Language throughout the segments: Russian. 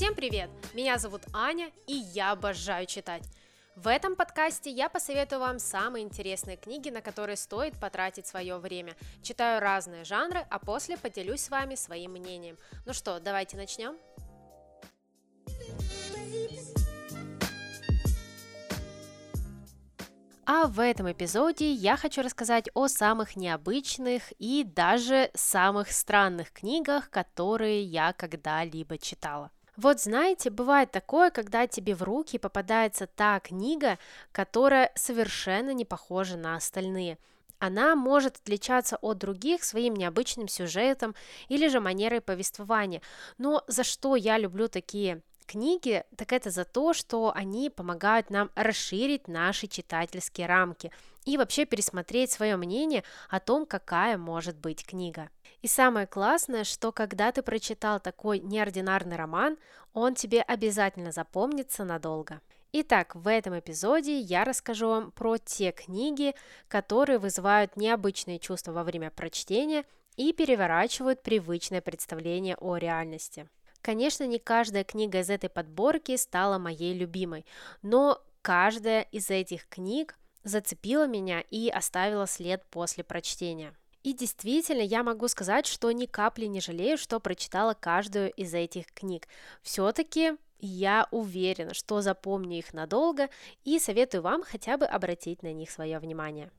Всем привет! Меня зовут Аня, и я обожаю читать. В этом подкасте я посоветую вам самые интересные книги, на которые стоит потратить свое время. Читаю разные жанры, а после поделюсь с вами своим мнением. Ну что, давайте начнем? А в этом эпизоде я хочу рассказать о самых необычных и даже самых странных книгах, которые я когда-либо читала. Вот знаете, бывает такое, когда тебе в руки попадается та книга, которая совершенно не похожа на остальные. Она может отличаться от других своим необычным сюжетом или же манерой повествования. Но за что я люблю такие книги, так это за то, что они помогают нам расширить наши читательские рамки и вообще пересмотреть свое мнение о том, какая может быть книга. И самое классное, что когда ты прочитал такой неординарный роман, он тебе обязательно запомнится надолго. Итак, в этом эпизоде я расскажу вам про те книги, которые вызывают необычные чувства во время прочтения и переворачивают привычное представление о реальности. Конечно, не каждая книга из этой подборки стала моей любимой, но каждая из этих книг зацепила меня и оставила след после прочтения. И действительно, я могу сказать, что ни капли не жалею, что прочитала каждую из этих книг. Все-таки я уверена, что запомню их надолго и советую вам хотя бы обратить на них свое внимание.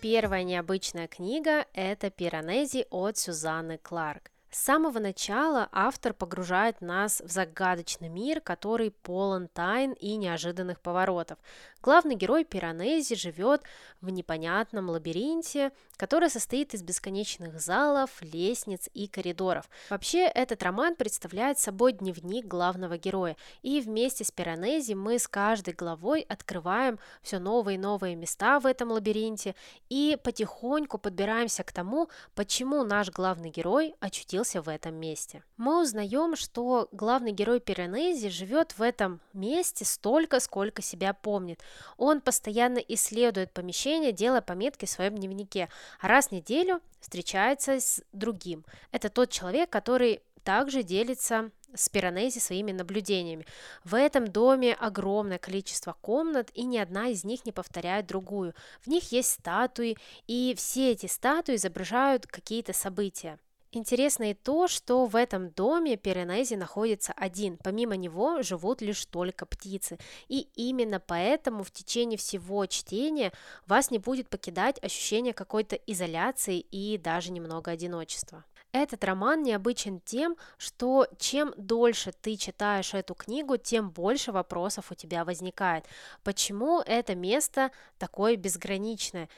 Первая необычная книга – это «Пиранези» от Сюзанны Кларк. С самого начала автор погружает нас в загадочный мир, который полон тайн и неожиданных поворотов. Главный герой Пиранези живет в непонятном лабиринте, который состоит из бесконечных залов, лестниц и коридоров. Вообще, этот роман представляет собой дневник главного героя, и вместе с Пиранези мы с каждой главой открываем все новые и новые места в этом лабиринте и потихоньку подбираемся к тому, почему наш главный герой очутился в этом месте. Мы узнаем, что главный герой Пиранези живет в этом месте столько, сколько себя помнит. Он постоянно исследует помещение, делая пометки в своем дневнике, а раз в неделю встречается с другим. Это тот человек, который также делится с Пиранези своими наблюдениями. В этом доме огромное количество комнат, и ни одна из них не повторяет другую. В них есть статуи, и все эти статуи изображают какие-то события. Интересно и то, что в этом доме Пиранези находится один, помимо него живут лишь только птицы. И именно поэтому в течение всего чтения вас не будет покидать ощущение какой-то изоляции и даже немного одиночества. Этот роман необычен тем, что чем дольше ты читаешь эту книгу, тем больше вопросов у тебя возникает. Почему это место такое безграничное?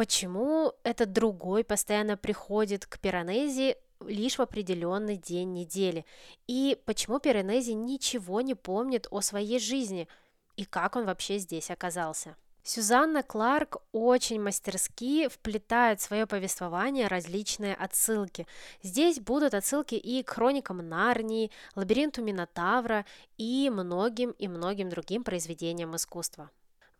Почему этот другой постоянно приходит к Пиранези лишь в определенный день недели? И почему Пиранези ничего не помнит о своей жизни? И как он вообще здесь оказался? Сюзанна Кларк очень мастерски вплетает в свое повествование различные отсылки. Здесь будут отсылки и к хроникам Нарнии, лабиринту Минотавра и многим и многим другим произведениям искусства.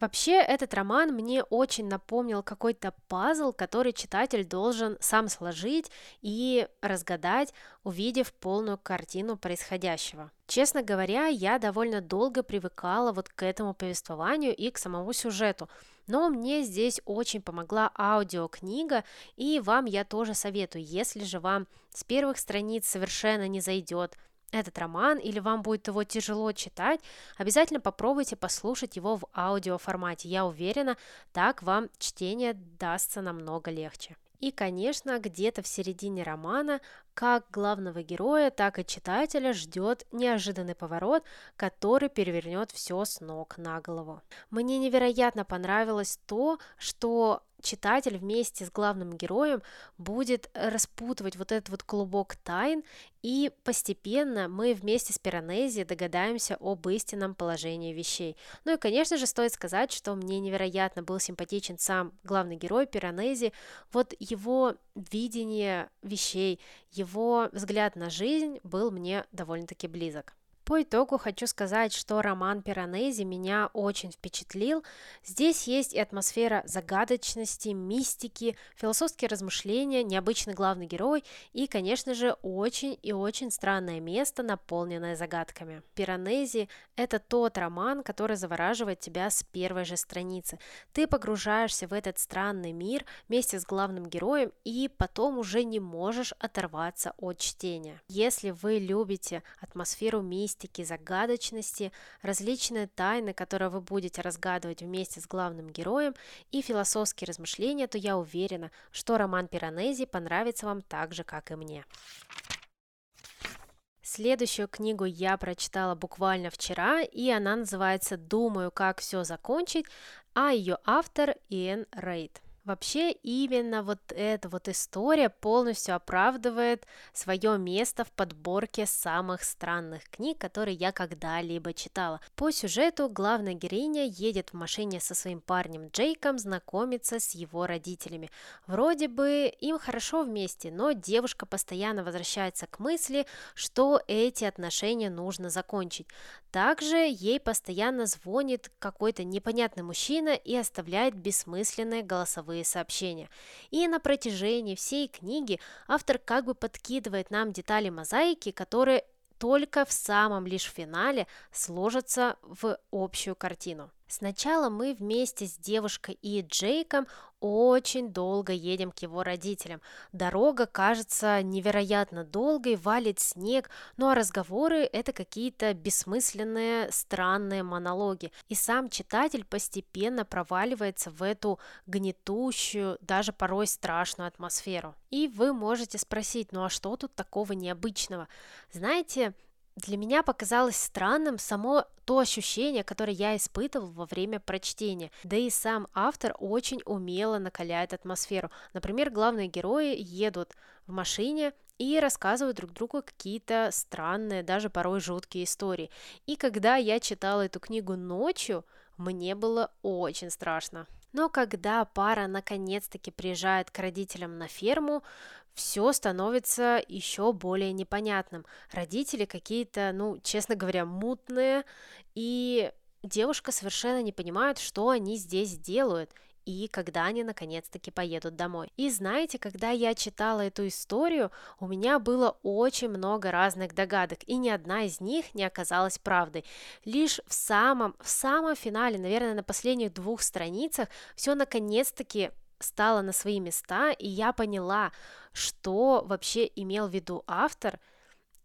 Вообще, этот роман мне очень напомнил какой-то пазл, который читатель должен сам сложить и разгадать, увидев полную картину происходящего. Честно говоря, я довольно долго привыкала вот к этому повествованию и к самому сюжету, но мне здесь очень помогла аудиокнига, и вам я тоже советую, если же вам с первых страниц совершенно не зайдет – этот роман или вам будет его тяжело читать, обязательно попробуйте послушать его в аудиоформате. Я уверена, так вам чтение дастся намного легче. И, конечно, где-то в середине романа как главного героя, так и читателя ждет неожиданный поворот, который перевернет все с ног на голову. Мне невероятно понравилось то, что читатель вместе с главным героем будет распутывать вот этот вот клубок тайн, и постепенно мы вместе с Пиранези догадаемся об истинном положении вещей. Ну и, конечно же, стоит сказать, что мне невероятно был симпатичен сам главный герой Пиранези, вот его видение вещей, его взгляд на жизнь был мне довольно-таки близок. По итогу хочу сказать, что роман Пиранези меня очень впечатлил. Здесь есть и атмосфера загадочности, мистики, философские размышления, необычный главный герой и, конечно же, очень и очень странное место, наполненное загадками. Пиранези – это тот роман, который завораживает тебя с первой же страницы. Ты погружаешься в этот странный мир вместе с главным героем и потом уже не можешь оторваться от чтения. Если вы любите атмосферу мистики, мистики, загадочности, различные тайны, которые вы будете разгадывать вместе с главным героем, и философские размышления, то я уверена, что роман Пиранези понравится вам так же, как и мне. Следующую книгу я прочитала буквально вчера, и она называется «Думаю, как все закончить», а ее автор Иэн Рейд. Вообще именно вот эта вот история полностью оправдывает свое место в подборке самых странных книг, которые я когда-либо читала. По сюжету главная героиня едет в машине со своим парнем Джейком знакомиться с его родителями. Вроде бы им хорошо вместе, но девушка постоянно возвращается к мысли, что эти отношения нужно закончить. Также ей постоянно звонит какой-то непонятный мужчина и оставляет бессмысленные голосовые сообщения. И на протяжении всей книги автор как бы подкидывает нам детали мозаики, которые только в самом лишь финале сложатся в общую картину. Сначала мы вместе с девушкой и Джейком очень долго едем к его родителям. Дорога кажется невероятно долгой, валит снег, ну а разговоры – это какие-то бессмысленные, странные монологи. И сам читатель постепенно проваливается в эту гнетущую, даже порой страшную атмосферу. И вы можете спросить, ну а что тут такого необычного? Знаете, для меня показалось странным само то ощущение, которое я испытывал во время прочтения. Да и сам автор очень умело накаляет атмосферу. Например, главные герои едут в машине и рассказывают друг другу какие-то странные, даже порой жуткие истории. И когда я читала эту книгу ночью, мне было очень страшно. Но когда пара наконец-таки приезжает к родителям на ферму, все становится еще более непонятным. Родители какие-то, ну, честно говоря, мутные, и девушка совершенно не понимает, что они здесь делают и когда они наконец-таки поедут домой. И знаете, когда я читала эту историю, у меня было очень много разных догадок, и ни одна из них не оказалась правдой. Лишь в самом, в самом финале, наверное, на последних двух страницах, все наконец-таки стало на свои места, и я поняла, что вообще имел в виду автор.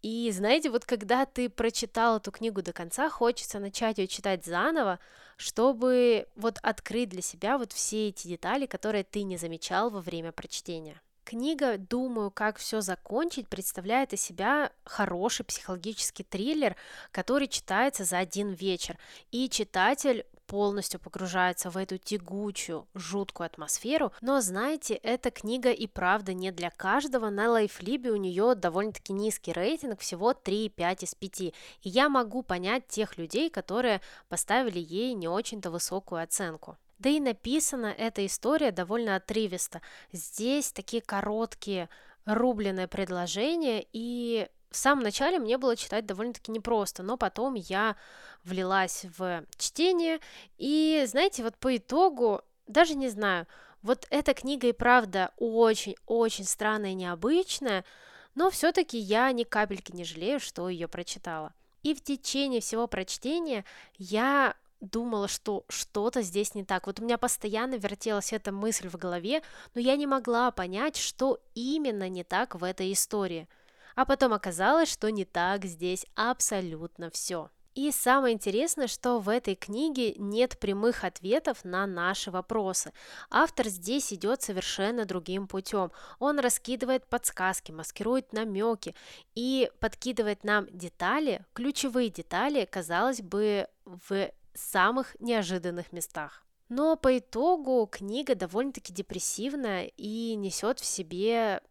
И знаете, вот когда ты прочитал эту книгу до конца, хочется начать ее читать заново, чтобы вот открыть для себя вот все эти детали, которые ты не замечал во время прочтения. Книга «Думаю, как все закончить» представляет из себя хороший психологический триллер, который читается за один вечер, и читатель полностью погружается в эту тягучую, жуткую атмосферу, но знаете, эта книга и правда не для каждого, на лайфлибе у нее довольно-таки низкий рейтинг, всего 3,5 из 5, и я могу понять тех людей, которые поставили ей не очень-то высокую оценку. Да и написана эта история довольно отрывисто. Здесь такие короткие рубленые предложения, и в самом начале мне было читать довольно-таки непросто, но потом я влилась в чтение, и, знаете, вот по итогу, даже не знаю, вот эта книга и правда очень-очень странная и необычная, но все-таки я ни капельки не жалею, что ее прочитала. И в течение всего прочтения я думала, что что-то здесь не так. Вот у меня постоянно вертелась эта мысль в голове, но я не могла понять, что именно не так в этой истории – а потом оказалось, что не так здесь абсолютно все. И самое интересное, что в этой книге нет прямых ответов на наши вопросы. Автор здесь идет совершенно другим путем. Он раскидывает подсказки, маскирует намеки и подкидывает нам детали, ключевые детали, казалось бы, в самых неожиданных местах. Но по итогу книга довольно-таки депрессивная и несет в себе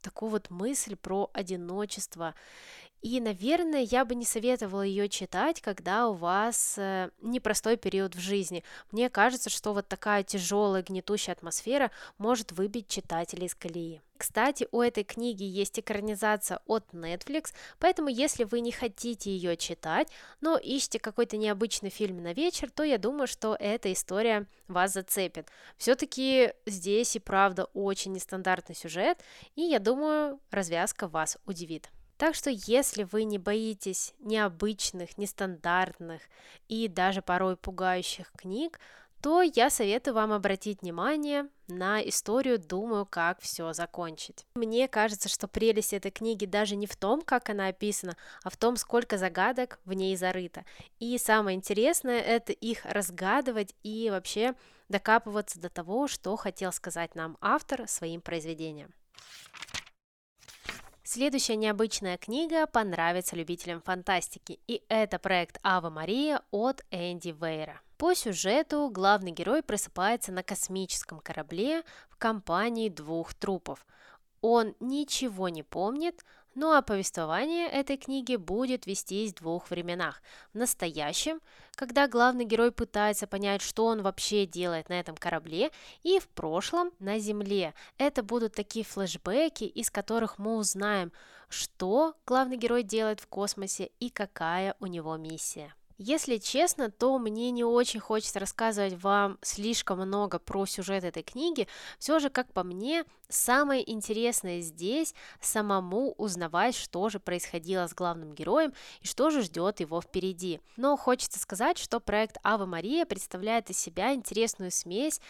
такую вот мысль про одиночество. И, наверное, я бы не советовала ее читать, когда у вас э, непростой период в жизни. Мне кажется, что вот такая тяжелая, гнетущая атмосфера может выбить читателя из колеи. Кстати, у этой книги есть экранизация от Netflix, поэтому если вы не хотите ее читать, но ищете какой-то необычный фильм на вечер, то я думаю, что эта история вас зацепит. Все-таки здесь и правда очень нестандартный сюжет, и я думаю, развязка вас удивит. Так что если вы не боитесь необычных, нестандартных и даже порой пугающих книг, то я советую вам обратить внимание на историю «Думаю, как все закончить». Мне кажется, что прелесть этой книги даже не в том, как она описана, а в том, сколько загадок в ней зарыто. И самое интересное – это их разгадывать и вообще докапываться до того, что хотел сказать нам автор своим произведением. Следующая необычная книга понравится любителям фантастики, и это проект «Ава Мария» от Энди Вейра. По сюжету главный герой просыпается на космическом корабле в компании двух трупов. Он ничего не помнит, ну а повествование этой книги будет вестись в двух временах. В настоящем, когда главный герой пытается понять, что он вообще делает на этом корабле, и в прошлом, на Земле. Это будут такие флешбеки, из которых мы узнаем, что главный герой делает в космосе и какая у него миссия. Если честно, то мне не очень хочется рассказывать вам слишком много про сюжет этой книги. Все же, как по мне, самое интересное здесь самому узнавать, что же происходило с главным героем и что же ждет его впереди. Но хочется сказать, что проект Ава Мария представляет из себя интересную смесь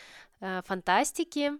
э, фантастики,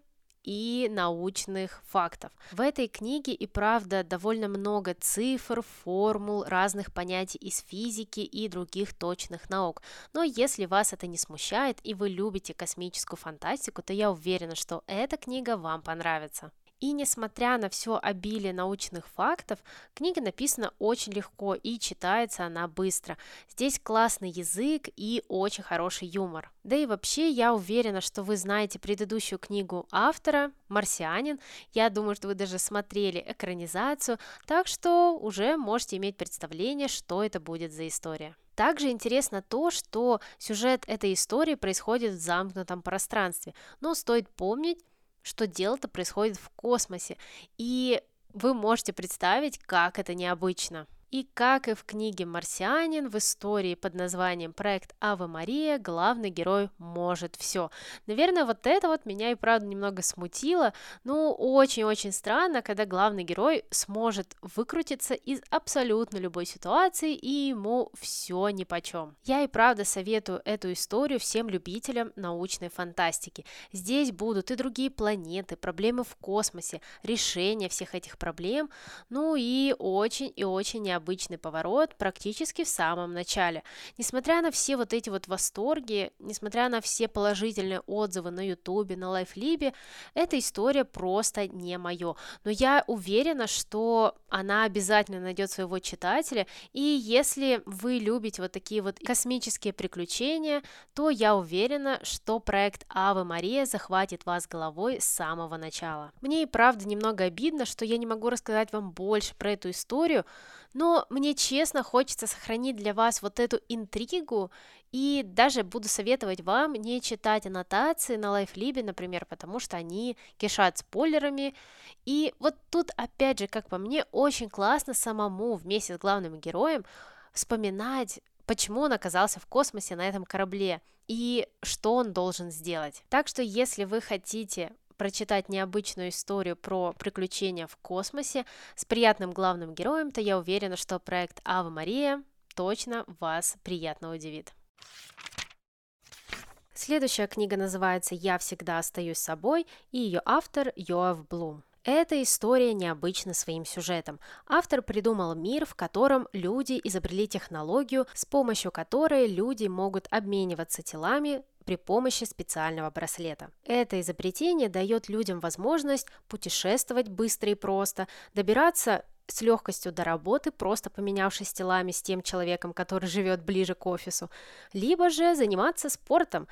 и научных фактов. В этой книге и правда довольно много цифр, формул, разных понятий из физики и других точных наук. Но если вас это не смущает и вы любите космическую фантастику, то я уверена, что эта книга вам понравится. И несмотря на все обилие научных фактов, книга написана очень легко и читается она быстро. Здесь классный язык и очень хороший юмор. Да и вообще я уверена, что вы знаете предыдущую книгу автора «Марсианин». Я думаю, что вы даже смотрели экранизацию, так что уже можете иметь представление, что это будет за история. Также интересно то, что сюжет этой истории происходит в замкнутом пространстве, но стоит помнить, что дело-то происходит в космосе, и вы можете представить, как это необычно. И как и в книге «Марсианин», в истории под названием «Проект Ава Мария» главный герой может все. Наверное, вот это вот меня и правда немного смутило. Ну, очень-очень странно, когда главный герой сможет выкрутиться из абсолютно любой ситуации, и ему все нипочем. Я и правда советую эту историю всем любителям научной фантастики. Здесь будут и другие планеты, проблемы в космосе, решение всех этих проблем, ну и очень и очень необычно необычный поворот практически в самом начале. Несмотря на все вот эти вот восторги, несмотря на все положительные отзывы на ютубе, на лайфлибе, эта история просто не мое. Но я уверена, что она обязательно найдет своего читателя, и если вы любите вот такие вот космические приключения, то я уверена, что проект Ава Мария захватит вас головой с самого начала. Мне и правда немного обидно, что я не могу рассказать вам больше про эту историю, но мне честно хочется сохранить для вас вот эту интригу и даже буду советовать вам не читать аннотации на лайфлибе, например, потому что они кишат спойлерами. И вот тут, опять же, как по мне, очень классно самому вместе с главным героем вспоминать почему он оказался в космосе на этом корабле и что он должен сделать. Так что если вы хотите прочитать необычную историю про приключения в космосе с приятным главным героем, то я уверена, что проект Ава Мария точно вас приятно удивит. Следующая книга называется «Я всегда остаюсь собой» и ее автор Йоав Блум. Эта история необычна своим сюжетом. Автор придумал мир, в котором люди изобрели технологию, с помощью которой люди могут обмениваться телами при помощи специального браслета. Это изобретение дает людям возможность путешествовать быстро и просто, добираться с легкостью до работы, просто поменявшись телами с тем человеком, который живет ближе к офису, либо же заниматься спортом.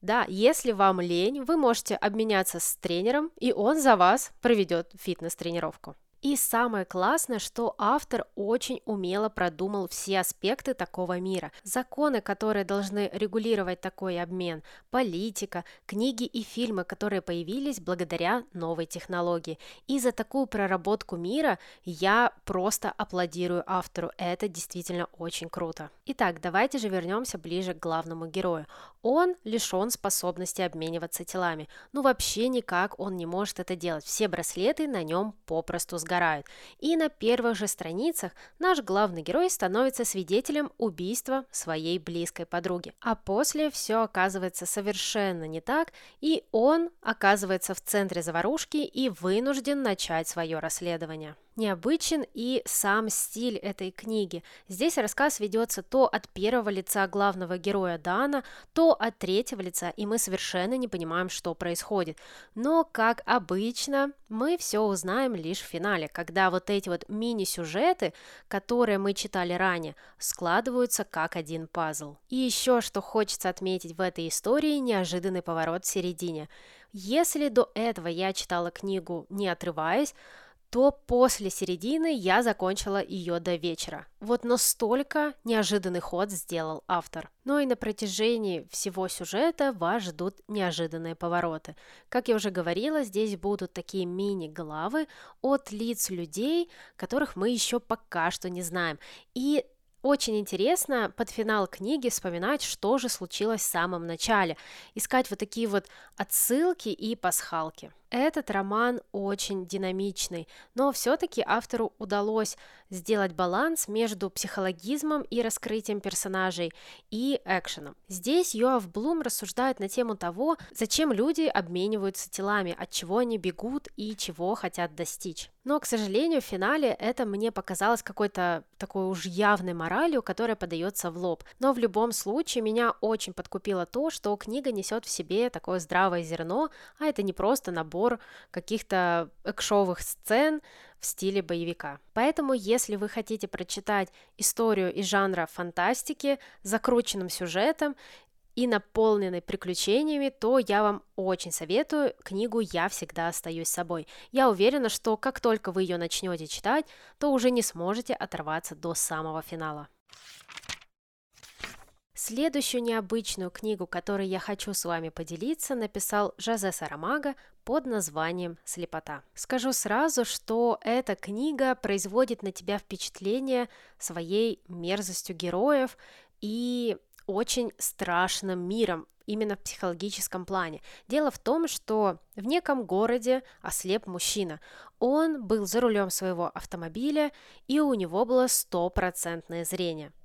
Да, если вам лень, вы можете обменяться с тренером, и он за вас проведет фитнес-тренировку. И самое классное, что автор очень умело продумал все аспекты такого мира. Законы, которые должны регулировать такой обмен, политика, книги и фильмы, которые появились благодаря новой технологии. И за такую проработку мира я просто аплодирую автору. Это действительно очень круто. Итак, давайте же вернемся ближе к главному герою. Он лишен способности обмениваться телами. Ну вообще никак он не может это делать. Все браслеты на нем попросту сгорают. И на первых же страницах наш главный герой становится свидетелем убийства своей близкой подруги. А после все оказывается совершенно не так, и он оказывается в центре заварушки и вынужден начать свое расследование необычен и сам стиль этой книги. Здесь рассказ ведется то от первого лица главного героя Дана, то от третьего лица, и мы совершенно не понимаем, что происходит. Но, как обычно, мы все узнаем лишь в финале, когда вот эти вот мини-сюжеты, которые мы читали ранее, складываются как один пазл. И еще что хочется отметить в этой истории, неожиданный поворот в середине. Если до этого я читала книгу не отрываясь, то после середины я закончила ее до вечера. Вот настолько неожиданный ход сделал автор. Но и на протяжении всего сюжета вас ждут неожиданные повороты. Как я уже говорила, здесь будут такие мини-главы от лиц людей, которых мы еще пока что не знаем. И очень интересно под финал книги вспоминать, что же случилось в самом начале, искать вот такие вот отсылки и пасхалки. Этот роман очень динамичный, но все-таки автору удалось сделать баланс между психологизмом и раскрытием персонажей и экшеном. Здесь Йоав Блум рассуждает на тему того, зачем люди обмениваются телами, от чего они бегут и чего хотят достичь. Но, к сожалению, в финале это мне показалось какой-то такой уж явной моралью, которая подается в лоб. Но в любом случае меня очень подкупило то, что книга несет в себе такое здравое зерно, а это не просто набор набор каких-то экшовых сцен в стиле боевика. Поэтому, если вы хотите прочитать историю из жанра фантастики с закрученным сюжетом и наполненной приключениями, то я вам очень советую книгу «Я всегда остаюсь собой». Я уверена, что как только вы ее начнете читать, то уже не сможете оторваться до самого финала. Следующую необычную книгу, которой я хочу с вами поделиться, написал Жозе Сарамага под названием «Слепота». Скажу сразу, что эта книга производит на тебя впечатление своей мерзостью героев и очень страшным миром, именно в психологическом плане. Дело в том, что в неком городе ослеп мужчина. Он был за рулем своего автомобиля, и у него было стопроцентное зрение –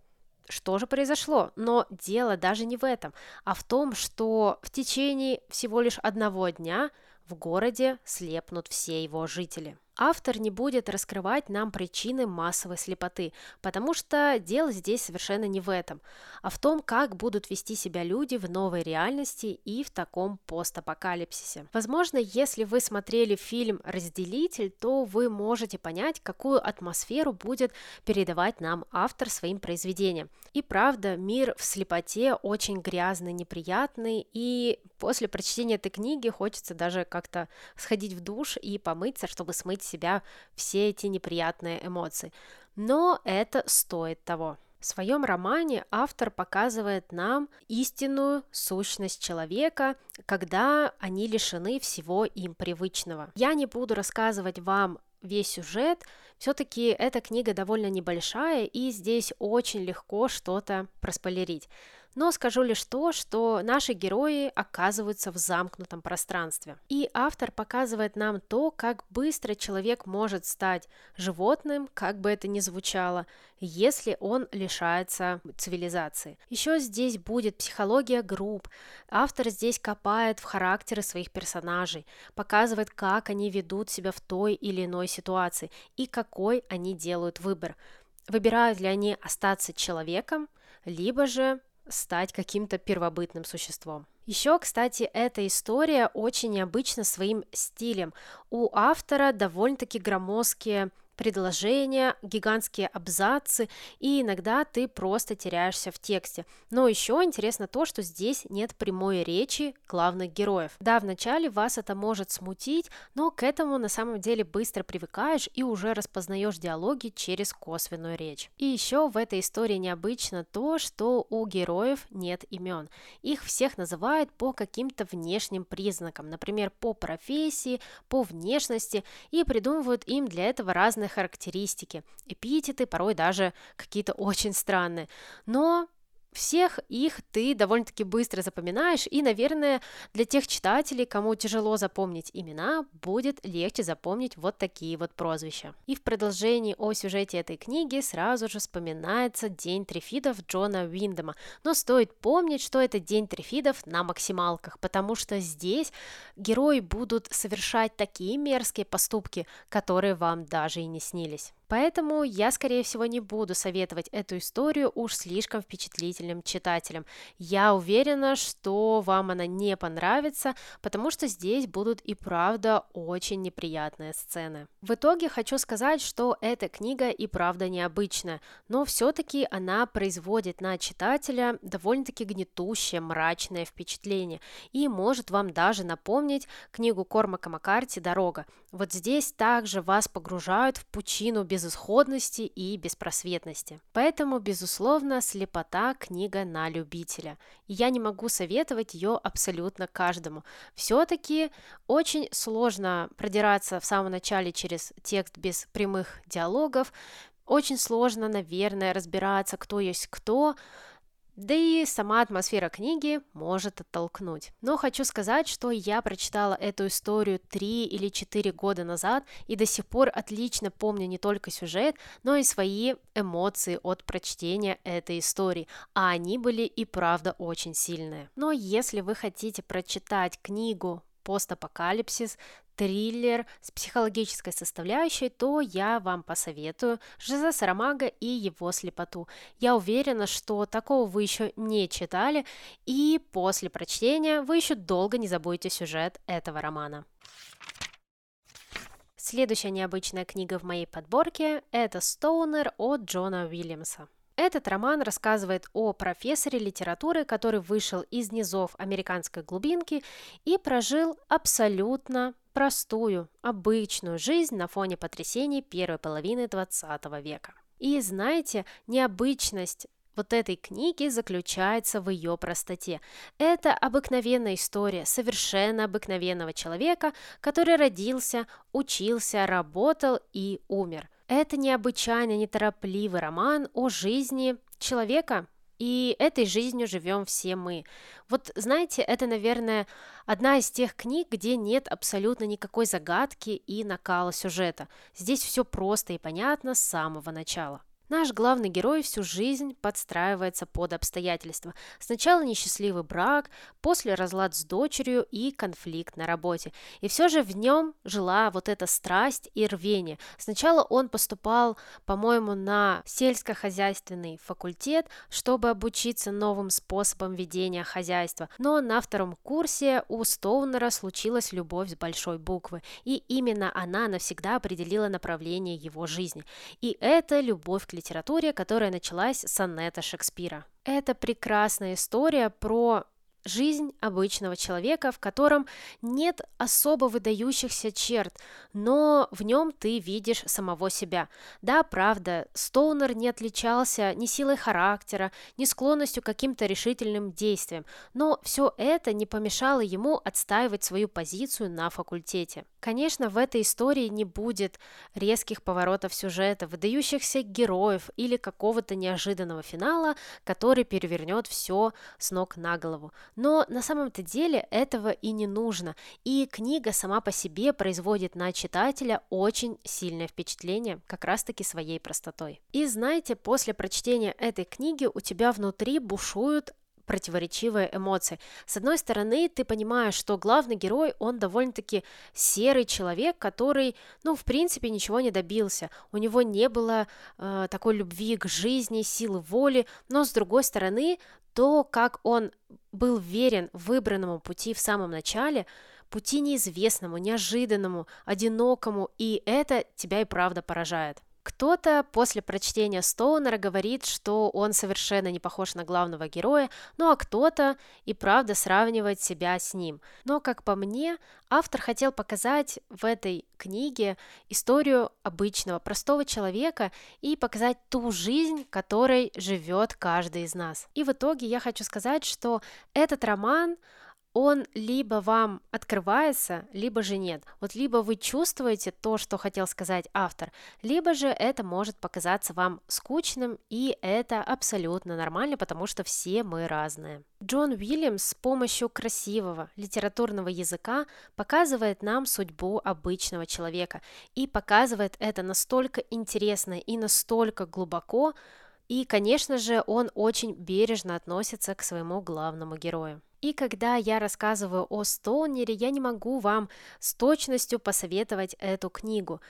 что же произошло? Но дело даже не в этом, а в том, что в течение всего лишь одного дня в городе слепнут все его жители автор не будет раскрывать нам причины массовой слепоты, потому что дело здесь совершенно не в этом, а в том, как будут вести себя люди в новой реальности и в таком постапокалипсисе. Возможно, если вы смотрели фильм «Разделитель», то вы можете понять, какую атмосферу будет передавать нам автор своим произведением. И правда, мир в слепоте очень грязный, неприятный, и после прочтения этой книги хочется даже как-то сходить в душ и помыться, чтобы смыть себя все эти неприятные эмоции. Но это стоит того. В своем романе автор показывает нам истинную сущность человека, когда они лишены всего им привычного. Я не буду рассказывать вам весь сюжет, все-таки эта книга довольно небольшая, и здесь очень легко что-то проспойлерить. Но скажу лишь то, что наши герои оказываются в замкнутом пространстве. И автор показывает нам то, как быстро человек может стать животным, как бы это ни звучало, если он лишается цивилизации. Еще здесь будет психология групп. Автор здесь копает в характеры своих персонажей, показывает, как они ведут себя в той или иной ситуации и какой они делают выбор. Выбирают ли они остаться человеком, либо же стать каким-то первобытным существом. Еще, кстати, эта история очень необычна своим стилем. У автора довольно-таки громоздкие предложения, гигантские абзацы, и иногда ты просто теряешься в тексте. Но еще интересно то, что здесь нет прямой речи главных героев. Да, вначале вас это может смутить, но к этому на самом деле быстро привыкаешь и уже распознаешь диалоги через косвенную речь. И еще в этой истории необычно то, что у героев нет имен. Их всех называют по каким-то внешним признакам, например, по профессии, по внешности, и придумывают им для этого разные характеристики, эпитеты, порой даже какие-то очень странные. Но всех их ты довольно-таки быстро запоминаешь, и, наверное, для тех читателей, кому тяжело запомнить имена, будет легче запомнить вот такие вот прозвища. И в продолжении о сюжете этой книги сразу же вспоминается День трифидов Джона Уиндема. Но стоит помнить, что это День трифидов на максималках, потому что здесь герои будут совершать такие мерзкие поступки, которые вам даже и не снились. Поэтому я, скорее всего, не буду советовать эту историю уж слишком впечатлительным читателям. Я уверена, что вам она не понравится, потому что здесь будут и правда очень неприятные сцены. В итоге хочу сказать, что эта книга и правда необычная, но все-таки она производит на читателя довольно-таки гнетущее, мрачное впечатление и может вам даже напомнить книгу Кормака Маккарти «Дорога». Вот здесь также вас погружают в пучину без безысходности и беспросветности. Поэтому, безусловно, «Слепота» – книга на любителя. И я не могу советовать ее абсолютно каждому. Все-таки очень сложно продираться в самом начале через текст без прямых диалогов, очень сложно, наверное, разбираться, кто есть кто, да и сама атмосфера книги может оттолкнуть. Но хочу сказать, что я прочитала эту историю 3 или 4 года назад и до сих пор отлично помню не только сюжет, но и свои эмоции от прочтения этой истории, а они были и правда очень сильные. Но если вы хотите прочитать книгу постапокалипсис, триллер с психологической составляющей, то я вам посоветую Жиза Сарамага и его слепоту. Я уверена, что такого вы еще не читали, и после прочтения вы еще долго не забудете сюжет этого романа. Следующая необычная книга в моей подборке – это «Стоунер» от Джона Уильямса. Этот роман рассказывает о профессоре литературы, который вышел из низов американской глубинки и прожил абсолютно простую, обычную жизнь на фоне потрясений первой половины 20 века. И знаете, необычность вот этой книги заключается в ее простоте. Это обыкновенная история совершенно обыкновенного человека, который родился, учился, работал и умер – это необычайно неторопливый роман о жизни человека, и этой жизнью живем все мы. Вот знаете, это, наверное, одна из тех книг, где нет абсолютно никакой загадки и накала сюжета. Здесь все просто и понятно с самого начала. Наш главный герой всю жизнь подстраивается под обстоятельства. Сначала несчастливый брак, после разлад с дочерью и конфликт на работе. И все же в нем жила вот эта страсть и рвение. Сначала он поступал, по-моему, на сельскохозяйственный факультет, чтобы обучиться новым способам ведения хозяйства. Но на втором курсе у Стоунера случилась любовь с большой буквы. И именно она навсегда определила направление его жизни. И это любовь к литературе, которая началась с сонета Шекспира. Это прекрасная история про жизнь обычного человека, в котором нет особо выдающихся черт, но в нем ты видишь самого себя. Да, правда, Стоунер не отличался ни силой характера, ни склонностью к каким-то решительным действиям, но все это не помешало ему отстаивать свою позицию на факультете. Конечно, в этой истории не будет резких поворотов сюжета, выдающихся героев или какого-то неожиданного финала, который перевернет все с ног на голову. Но на самом-то деле этого и не нужно, и книга сама по себе производит на читателя очень сильное впечатление, как раз-таки своей простотой. И знаете, после прочтения этой книги у тебя внутри бушуют противоречивые эмоции. С одной стороны, ты понимаешь, что главный герой, он довольно-таки серый человек, который, ну, в принципе, ничего не добился. У него не было э, такой любви к жизни, силы воли, но с другой стороны, то, как он был верен выбранному пути в самом начале, пути неизвестному, неожиданному, одинокому, и это тебя и правда поражает. Кто-то после прочтения Стоунера говорит, что он совершенно не похож на главного героя, ну а кто-то и правда сравнивает себя с ним. Но, как по мне, автор хотел показать в этой книге историю обычного, простого человека и показать ту жизнь, которой живет каждый из нас. И в итоге я хочу сказать, что этот роман он либо вам открывается, либо же нет. Вот либо вы чувствуете то, что хотел сказать автор, либо же это может показаться вам скучным, и это абсолютно нормально, потому что все мы разные. Джон Уильямс с помощью красивого литературного языка показывает нам судьбу обычного человека и показывает это настолько интересно и настолько глубоко, и, конечно же, он очень бережно относится к своему главному герою. И когда я рассказываю о Стоунере, я не могу вам с точностью посоветовать эту книгу.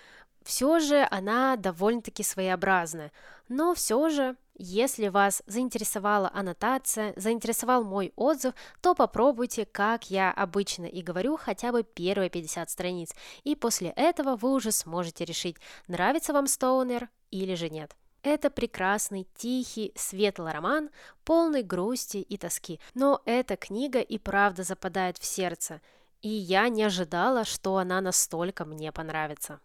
Все же она довольно-таки своеобразная. Но все же, если вас заинтересовала аннотация, заинтересовал мой отзыв, то попробуйте, как я обычно и говорю, хотя бы первые 50 страниц. И после этого вы уже сможете решить, нравится вам Стоунер или же нет. Это прекрасный, тихий, светлый роман, полный грусти и тоски. Но эта книга и правда западает в сердце, и я не ожидала, что она настолько мне понравится.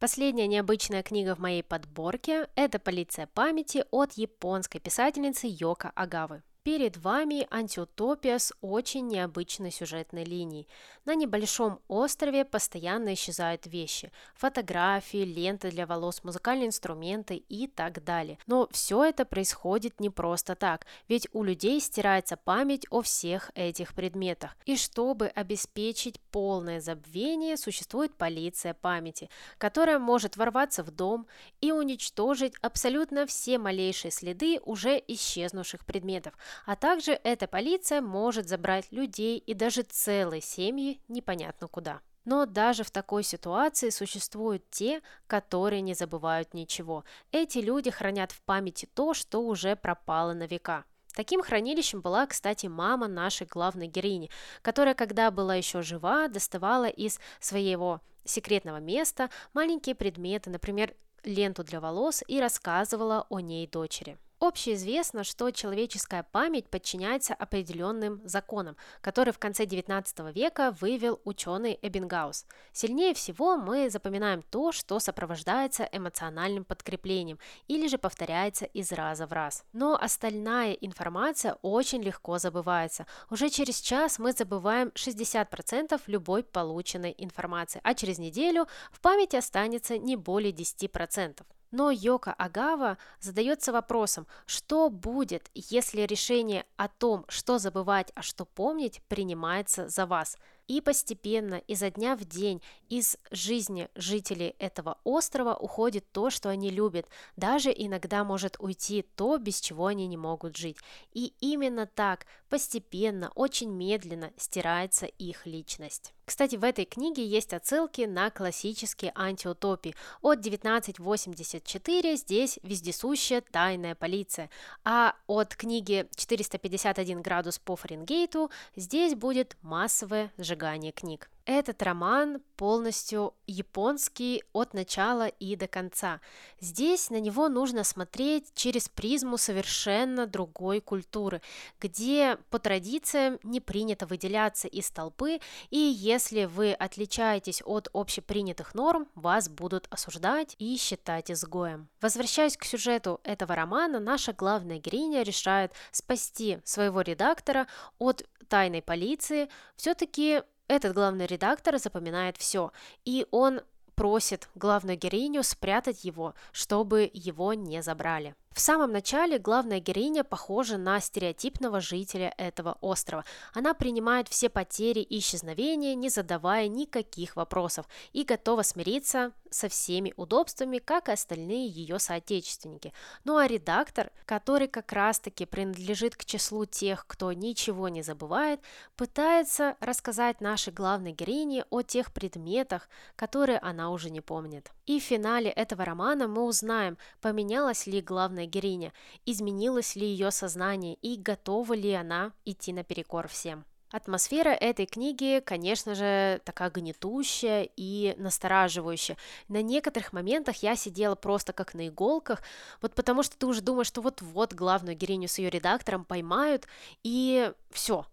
Последняя необычная книга в моей подборке – это «Полиция памяти» от японской писательницы Йока Агавы. Перед вами антиутопия с очень необычной сюжетной линией. На небольшом острове постоянно исчезают вещи. Фотографии, ленты для волос, музыкальные инструменты и так далее. Но все это происходит не просто так, ведь у людей стирается память о всех этих предметах. И чтобы обеспечить полное забвение, существует полиция памяти, которая может ворваться в дом и уничтожить абсолютно все малейшие следы уже исчезнувших предметов – а также эта полиция может забрать людей и даже целые семьи непонятно куда. Но даже в такой ситуации существуют те, которые не забывают ничего. Эти люди хранят в памяти то, что уже пропало на века. Таким хранилищем была, кстати, мама нашей главной героини, которая, когда была еще жива, доставала из своего секретного места маленькие предметы, например, ленту для волос, и рассказывала о ней дочери. Общеизвестно, что человеческая память подчиняется определенным законам, которые в конце XIX века вывел ученый Эббингаус. Сильнее всего мы запоминаем то, что сопровождается эмоциональным подкреплением или же повторяется из раза в раз. Но остальная информация очень легко забывается. Уже через час мы забываем 60% любой полученной информации, а через неделю в памяти останется не более 10%. Но Йока Агава задается вопросом, что будет, если решение о том, что забывать, а что помнить, принимается за вас – и постепенно, изо дня в день, из жизни жителей этого острова уходит то, что они любят. Даже иногда может уйти то, без чего они не могут жить. И именно так, постепенно, очень медленно стирается их личность. Кстати, в этой книге есть отсылки на классические антиутопии. От 1984 здесь вездесущая тайная полиция, а от книги 451 градус по Фаренгейту здесь будет массовое сжигание сжигания книг. Этот роман полностью японский от начала и до конца. Здесь на него нужно смотреть через призму совершенно другой культуры, где по традициям не принято выделяться из толпы, и если вы отличаетесь от общепринятых норм, вас будут осуждать и считать изгоем. Возвращаясь к сюжету этого романа, наша главная героиня решает спасти своего редактора от тайной полиции, все-таки этот главный редактор запоминает все, и он просит главную героиню спрятать его, чтобы его не забрали. В самом начале главная героиня похожа на стереотипного жителя этого острова. Она принимает все потери и исчезновения, не задавая никаких вопросов, и готова смириться со всеми удобствами, как и остальные ее соотечественники. Ну а редактор, который как раз-таки принадлежит к числу тех, кто ничего не забывает, пытается рассказать нашей главной героине о тех предметах, которые она уже не помнит. И в финале этого романа мы узнаем, поменялась ли главная главная героиня, изменилось ли ее сознание и готова ли она идти наперекор всем. Атмосфера этой книги, конечно же, такая гнетущая и настораживающая. На некоторых моментах я сидела просто как на иголках, вот потому что ты уже думаешь, что вот-вот главную героиню с ее редактором поймают, и все.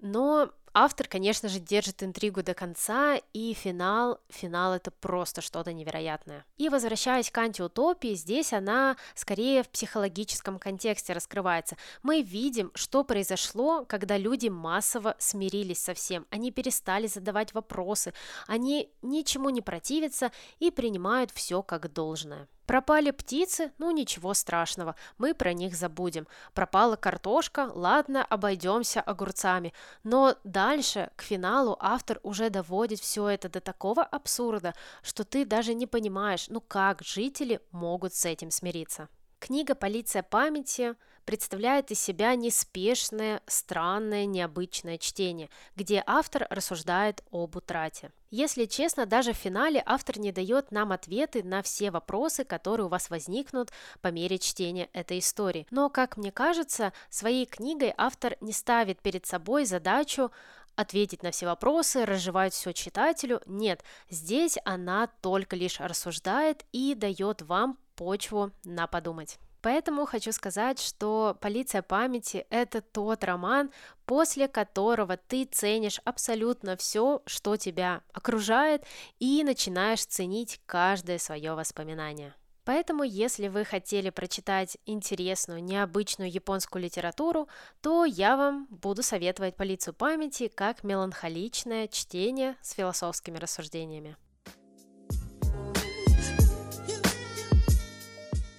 Но Автор, конечно же, держит интригу до конца, и финал, финал это просто что-то невероятное. И возвращаясь к антиутопии, здесь она скорее в психологическом контексте раскрывается. Мы видим, что произошло, когда люди массово смирились со всем. Они перестали задавать вопросы, они ничему не противятся и принимают все как должное. Пропали птицы? Ну ничего страшного, мы про них забудем. Пропала картошка? Ладно, обойдемся огурцами. Но дальше, к финалу, автор уже доводит все это до такого абсурда, что ты даже не понимаешь, ну как жители могут с этим смириться. Книга «Полиция памяти» представляет из себя неспешное, странное, необычное чтение, где автор рассуждает об утрате. Если честно, даже в финале автор не дает нам ответы на все вопросы, которые у вас возникнут по мере чтения этой истории. Но, как мне кажется, своей книгой автор не ставит перед собой задачу ответить на все вопросы, разжевать все читателю. Нет, здесь она только лишь рассуждает и дает вам почву на подумать. Поэтому хочу сказать, что «Полиция памяти» — это тот роман, после которого ты ценишь абсолютно все, что тебя окружает, и начинаешь ценить каждое свое воспоминание. Поэтому, если вы хотели прочитать интересную, необычную японскую литературу, то я вам буду советовать «Полицию памяти» как меланхоличное чтение с философскими рассуждениями.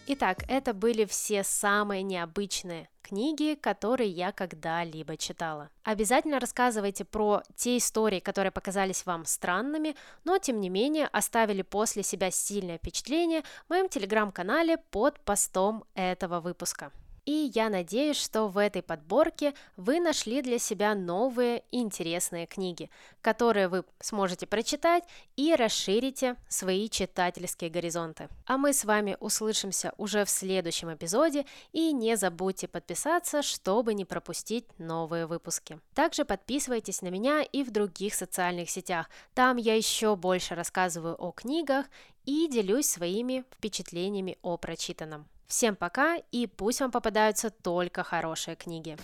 Итак, это были все самые необычные книги, которые я когда-либо читала. Обязательно рассказывайте про те истории, которые показались вам странными, но тем не менее оставили после себя сильное впечатление в моем телеграм-канале под постом этого выпуска. И я надеюсь, что в этой подборке вы нашли для себя новые интересные книги, которые вы сможете прочитать и расширите свои читательские горизонты. А мы с вами услышимся уже в следующем эпизоде и не забудьте подписаться, чтобы не пропустить новые выпуски. Также подписывайтесь на меня и в других социальных сетях. Там я еще больше рассказываю о книгах и делюсь своими впечатлениями о прочитанном. Всем пока и пусть вам попадаются только хорошие книги.